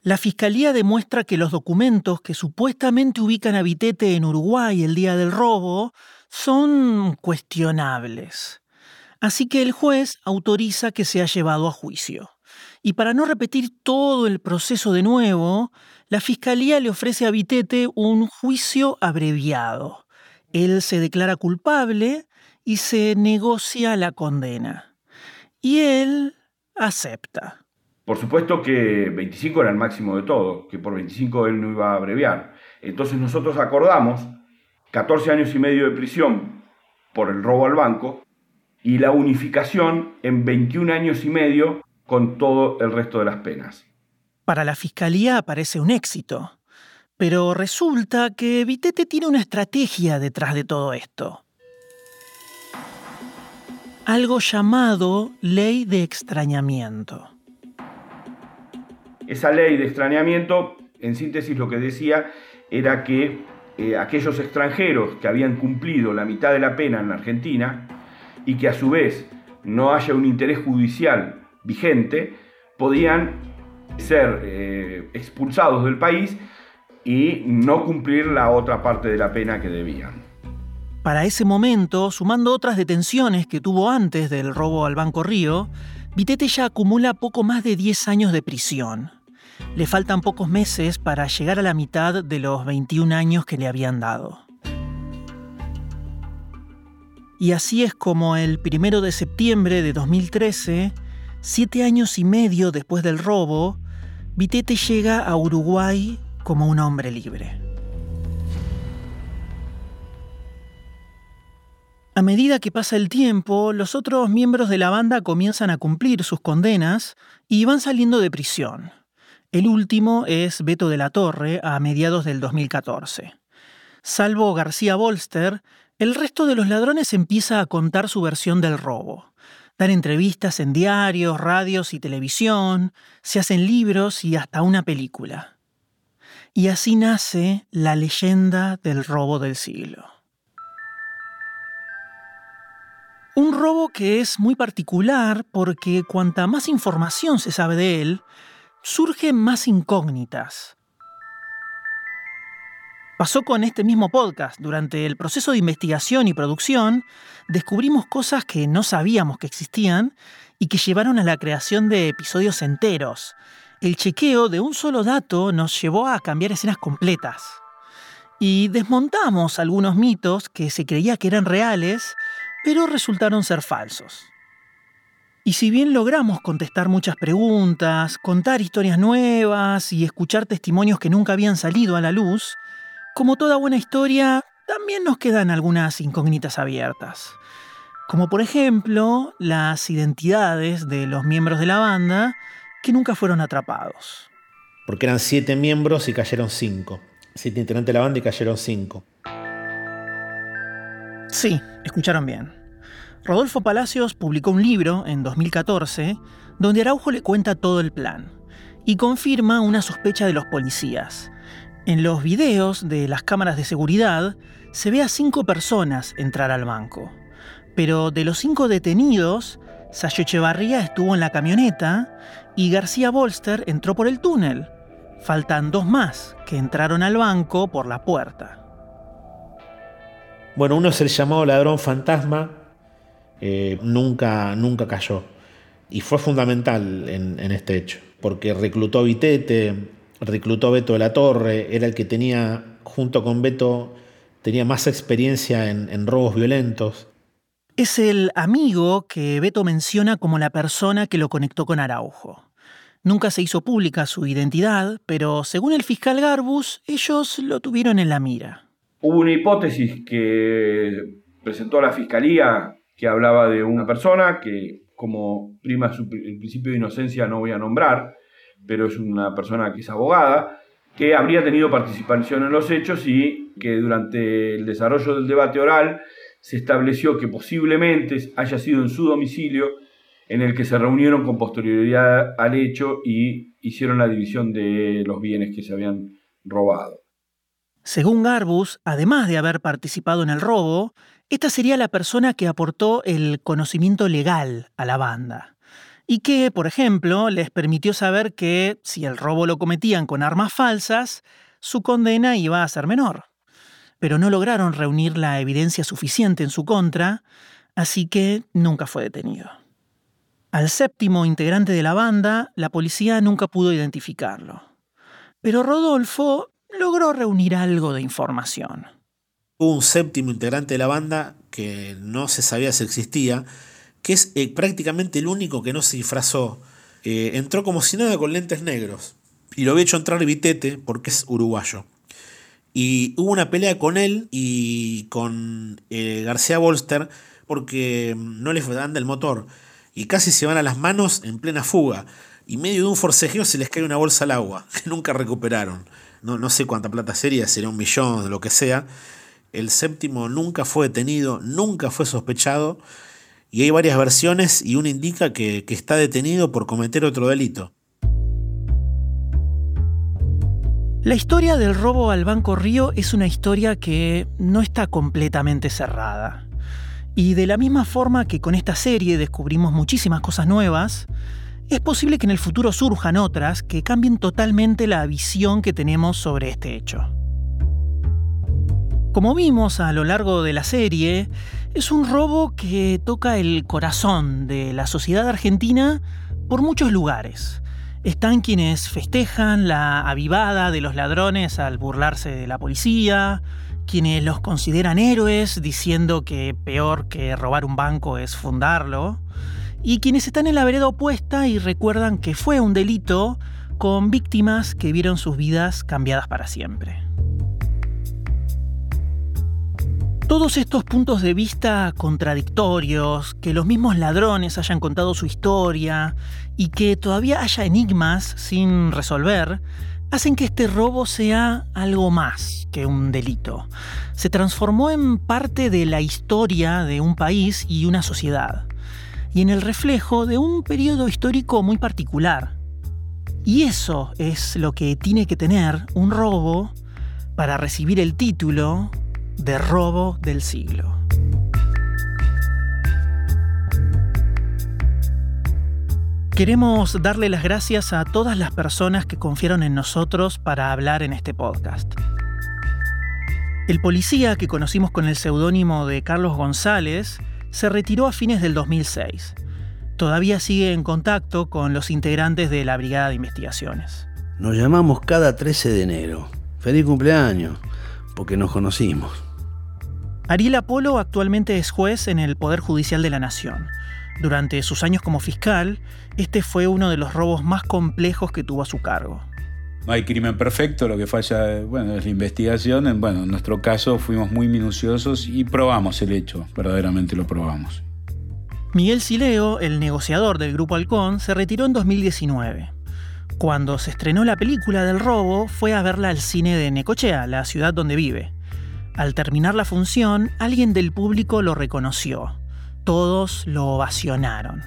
Speaker 3: La fiscalía demuestra que los documentos que supuestamente ubican a Vitete en Uruguay el día del robo son cuestionables. Así que el juez autoriza que sea llevado a juicio. Y para no repetir todo el proceso de nuevo, la fiscalía le ofrece a Vitete un juicio abreviado él se declara culpable y se negocia la condena. Y él acepta.
Speaker 1: Por supuesto que 25 era el máximo de todo, que por 25 él no iba a abreviar. Entonces nosotros acordamos 14 años y medio de prisión por el robo al banco y la unificación en 21 años y medio con todo el resto de las penas.
Speaker 3: Para la fiscalía parece un éxito. Pero resulta que Vitete tiene una estrategia detrás de todo esto. Algo llamado ley de extrañamiento.
Speaker 1: Esa ley de extrañamiento, en síntesis lo que decía, era que eh, aquellos extranjeros que habían cumplido la mitad de la pena en Argentina y que a su vez no haya un interés judicial vigente, podían ser eh, expulsados del país y no cumplir la otra parte de la pena que debían.
Speaker 3: Para ese momento, sumando otras detenciones que tuvo antes del robo al Banco Río, Vitete ya acumula poco más de 10 años de prisión. Le faltan pocos meses para llegar a la mitad de los 21 años que le habían dado. Y así es como el primero de septiembre de 2013, siete años y medio después del robo, Vitete llega a Uruguay como un hombre libre. A medida que pasa el tiempo, los otros miembros de la banda comienzan a cumplir sus condenas y van saliendo de prisión. El último es Beto de la Torre a mediados del 2014. Salvo García Bolster, el resto de los ladrones empieza a contar su versión del robo. Dan entrevistas en diarios, radios y televisión, se hacen libros y hasta una película. Y así nace la leyenda del robo del siglo. Un robo que es muy particular porque cuanta más información se sabe de él, surgen más incógnitas. Pasó con este mismo podcast. Durante el proceso de investigación y producción, descubrimos cosas que no sabíamos que existían y que llevaron a la creación de episodios enteros. El chequeo de un solo dato nos llevó a cambiar escenas completas. Y desmontamos algunos mitos que se creía que eran reales, pero resultaron ser falsos. Y si bien logramos contestar muchas preguntas, contar historias nuevas y escuchar testimonios que nunca habían salido a la luz, como toda buena historia, también nos quedan algunas incógnitas abiertas. Como por ejemplo las identidades de los miembros de la banda que nunca fueron atrapados.
Speaker 10: Porque eran siete miembros y cayeron cinco. Siete integrantes de la banda y cayeron cinco.
Speaker 3: Sí, escucharon bien. Rodolfo Palacios publicó un libro en 2014 donde Araujo le cuenta todo el plan y confirma una sospecha de los policías. En los videos de las cámaras de seguridad se ve a cinco personas entrar al banco, pero de los cinco detenidos, Sayo Echevarría estuvo en la camioneta y García Bolster entró por el túnel. Faltan dos más que entraron al banco por la puerta.
Speaker 10: Bueno, uno es el llamado ladrón fantasma, eh, nunca, nunca cayó. Y fue fundamental en, este hecho, porque reclutó a Vitete, reclutó a Beto de la Torre, era el que tenía, junto con Beto, tenía más experiencia en, en robos violentos.
Speaker 3: Es el amigo que Beto menciona como la persona que lo conectó con Araujo. Nunca se hizo pública su identidad, pero según el fiscal Garbus, ellos lo tuvieron en la mira.
Speaker 1: Hubo una hipótesis que presentó la fiscalía que hablaba de una persona que como prima el principio de inocencia no voy a nombrar, pero es una persona que es abogada, que habría tenido participación en los hechos y que durante el desarrollo del debate oral se estableció que posiblemente haya sido en su domicilio en el que se reunieron con posterioridad al hecho y hicieron la división de los bienes que se habían robado.
Speaker 3: Según Garbus, además de haber participado en el robo, esta sería la persona que aportó el conocimiento legal a la banda y que, por ejemplo, les permitió saber que si el robo lo cometían con armas falsas, su condena iba a ser menor. Pero no lograron reunir la evidencia suficiente en su contra, así que nunca fue detenido. Al séptimo integrante de la banda, la policía nunca pudo identificarlo. Pero Rodolfo logró reunir algo de información.
Speaker 10: Hubo un séptimo integrante de la banda que no se sabía si existía, que es eh, prácticamente el único que no se disfrazó. Eh, entró como si nada con lentes negros. Y lo había hecho entrar Vitete porque es uruguayo. Y hubo una pelea con él y con eh, García Bolster porque mm, no les anda el motor. Y casi se van a las manos en plena fuga. Y medio de un forcejeo se les cae una bolsa al agua, que nunca recuperaron. No, no sé cuánta plata sería, sería un millón, lo que sea el séptimo nunca fue detenido, nunca fue sospechado, y hay varias versiones y una indica que, está detenido por cometer otro delito.
Speaker 3: La historia del robo al Banco Río es una historia que no está completamente cerrada. Y de la misma forma que con esta serie descubrimos muchísimas cosas nuevas, es posible que en el futuro surjan otras que cambien totalmente la visión que tenemos sobre este hecho. Como vimos a lo largo de la serie, es un robo que toca el corazón de la sociedad argentina por muchos lugares. Están quienes festejan la avivada de los ladrones al burlarse de la policía, quienes los consideran héroes diciendo que peor que robar un banco es fundarlo, y quienes están en la vereda opuesta y recuerdan que fue un delito con víctimas que vieron sus vidas cambiadas para siempre. Todos estos puntos de vista contradictorios, que los mismos ladrones hayan contado su historia y que todavía haya enigmas sin resolver, hacen que este robo sea algo más que un delito. Se transformó en parte de la historia de un país y una sociedad, y en el reflejo de un periodo histórico muy particular. Y eso es lo que tiene que tener un robo para recibir el título de robo del siglo. Queremos darle las gracias a todas las personas que confiaron en nosotros para hablar en este podcast. El policía que conocimos con el seudónimo de Carlos González se retiró a fines del 2006. Todavía sigue en contacto con los integrantes de la Brigada de Investigaciones.
Speaker 11: Nos llamamos cada 13 de enero. Feliz cumpleaños, porque nos conocimos.
Speaker 3: Ariel Apolo actualmente es juez en el Poder Judicial de la Nación. Durante sus años como fiscal, este fue uno de los robos más complejos que tuvo a su cargo.
Speaker 12: No hay crimen perfecto, lo que falla bueno, es la investigación. Bueno, en nuestro caso fuimos muy minuciosos y probamos el hecho, verdaderamente lo probamos.
Speaker 3: Miguel Sileo, el negociador del Grupo Halcón, se retiró en 2019. Cuando se estrenó la película del robo, fue a verla al cine de Necochea, la ciudad donde vive. Al terminar la función, alguien del público lo reconoció. Todos lo ovacionaron.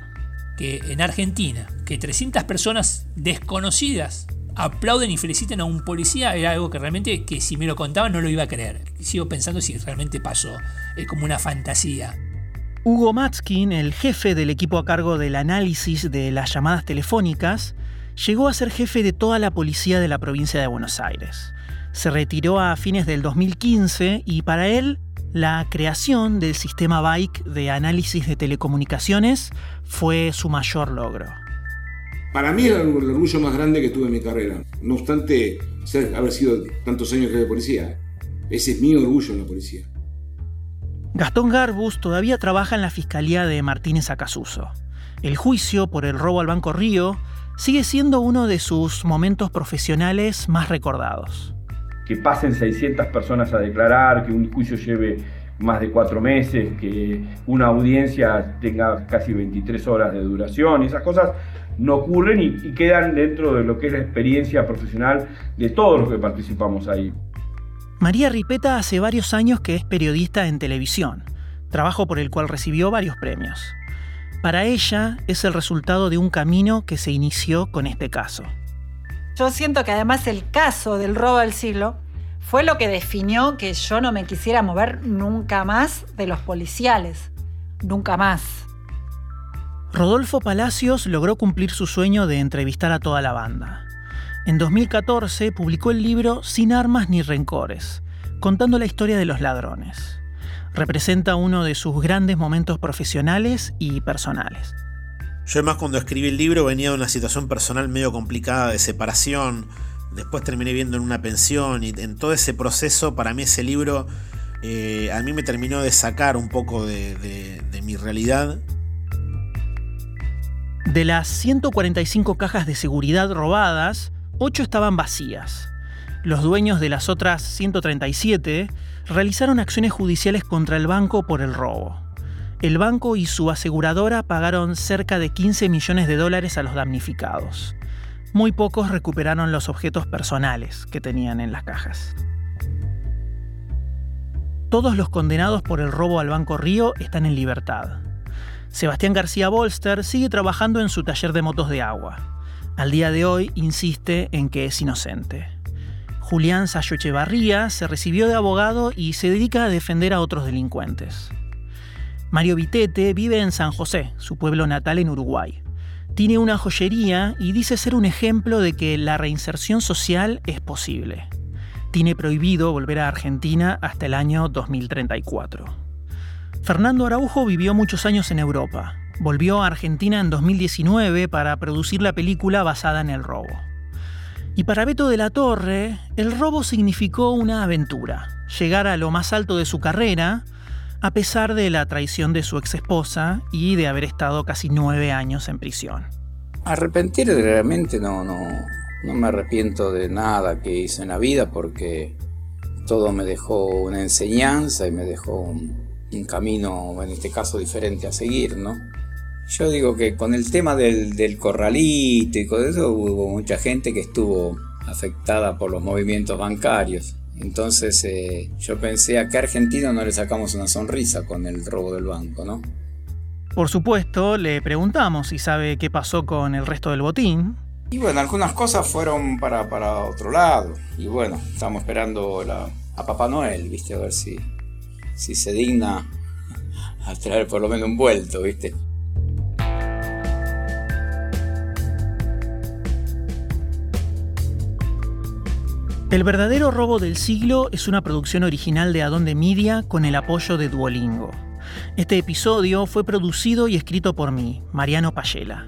Speaker 13: Que en Argentina, que 300 personas desconocidas aplauden y feliciten a un policía era algo que realmente, que si me lo contaban no lo iba a creer. Sigo pensando si realmente pasó. Es como una fantasía.
Speaker 3: Hugo Matskin, el jefe del equipo a cargo del análisis de las llamadas telefónicas, llegó a ser jefe de toda la policía de la provincia de Buenos Aires. Se retiró a fines del 2015 y para él la creación del sistema BIKE de análisis de telecomunicaciones fue su mayor logro.
Speaker 14: Para mí era el orgullo más grande que tuve en mi carrera. No obstante haber sido tantos años de policía. Ese es mi orgullo en la policía.
Speaker 3: Gastón Garbus todavía trabaja en la Fiscalía de Martínez Acasuso. El juicio por el robo al Banco Río sigue siendo uno de sus momentos profesionales más recordados.
Speaker 1: Que pasen 600 personas a declarar, que un juicio lleve más de cuatro meses, que una audiencia tenga casi 23 horas de duración, esas cosas no ocurren y, y, quedan dentro de lo que es la experiencia profesional de todos los que participamos ahí.
Speaker 3: María Ripeta hace varios años que es periodista en televisión, trabajo por el cual recibió varios premios. Para ella es el resultado de un camino que se inició con este caso.
Speaker 4: Yo siento que además el caso del robo del siglo fue lo que definió que yo no me quisiera mover nunca más de los policiales. Nunca más.
Speaker 3: Rodolfo Palacios logró cumplir su sueño de entrevistar a toda la banda. En 2014 publicó el libro Sin armas ni rencores, contando la historia de los ladrones representa uno de sus grandes momentos profesionales y personales.
Speaker 10: Yo además cuando escribí el libro venía de una situación personal medio complicada de separación, después terminé viendo en una pensión y en todo ese proceso para mí ese libro eh, a mí me terminó de sacar un poco de, de mi realidad.
Speaker 3: De las 145 cajas de seguridad robadas, 8 estaban vacías. Los dueños de las otras 137 realizaron acciones judiciales contra el banco por el robo. El banco y su aseguradora pagaron cerca de 15 millones de dólares a los damnificados. Muy pocos recuperaron los objetos personales que tenían en las cajas. Todos los condenados por el robo al Banco Río están en libertad. Sebastián García Bolster sigue trabajando en su taller de motos de agua. Al día de hoy insiste en que es inocente. Julián Sayo Echevarría se recibió de abogado y se dedica a defender a otros delincuentes. Mario Vitete vive en San José, su pueblo natal en Uruguay. Tiene una joyería y dice ser un ejemplo de que la reinserción social es posible. Tiene prohibido volver a Argentina hasta el año 2034. Fernando Araujo vivió muchos años en Europa. Volvió a Argentina en 2019 para producir la película basada en el robo. Y para Beto de la Torre, el robo significó una aventura, llegar a lo más alto de su carrera, a pesar de la traición de su ex esposa y de haber estado casi nueve años en prisión.
Speaker 9: Arrepentir realmente no, no, no me arrepiento de nada que hice en la vida porque todo me dejó una enseñanza y me dejó un, camino, en este caso, diferente a seguir, ¿no? Yo digo que con el tema del, corralito y con eso hubo mucha gente que estuvo afectada por los movimientos bancarios. Entonces eh, yo pensé, a qué argentino no le sacamos una sonrisa con el robo del banco, ¿no?
Speaker 3: Por supuesto, le preguntamos si sabe qué pasó con el resto del botín.
Speaker 9: Y bueno, algunas cosas fueron para, para otro lado. Y bueno, estamos esperando a Papá Noel, ¿viste? A ver si, si se digna a traer por lo menos un vuelto, ¿viste?
Speaker 3: El verdadero robo del siglo es una producción original de Adonde Media con el apoyo de Duolingo. Este episodio fue producido y escrito por mí, Mariano Payela.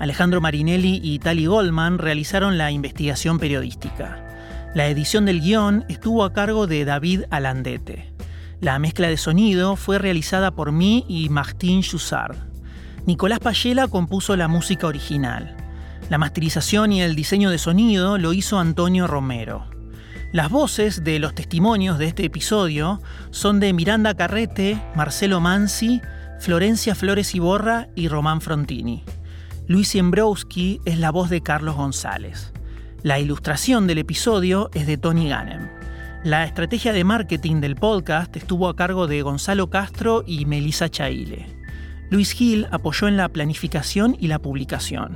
Speaker 3: Alejandro Marinelli y Tali Goldman realizaron la investigación periodística. La edición del guion estuvo a cargo de David Alandete. La mezcla de sonido fue realizada por mí y Martín Joussard. Nicolás Payela compuso la música original. La masterización y el diseño de sonido lo hizo Antonio Romero. Las voces de los testimonios de este episodio son de Miranda Carrete, Marcelo Mansi, Florencia Flores Iborra y Román Frontini. Luis Siembrowski es la voz de Carlos González. La ilustración del episodio es de Tony Gannem. La estrategia de marketing del podcast estuvo a cargo de Gonzalo Castro y Melissa Chaile. Luis Gil apoyó en la planificación y la publicación.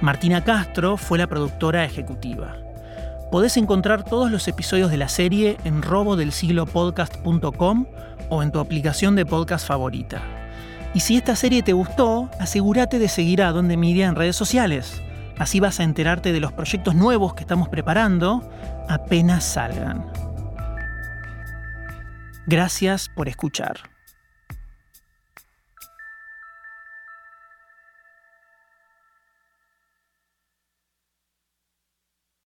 Speaker 3: Martina Castro fue la productora ejecutiva. Podés encontrar todos los episodios de la serie en robodelsiglopodcast.com o en tu aplicación de podcast favorita. Y si esta serie te gustó, asegúrate de seguir a Donde Media en redes sociales. Así vas a enterarte de los proyectos nuevos que estamos preparando apenas salgan. Gracias por escuchar.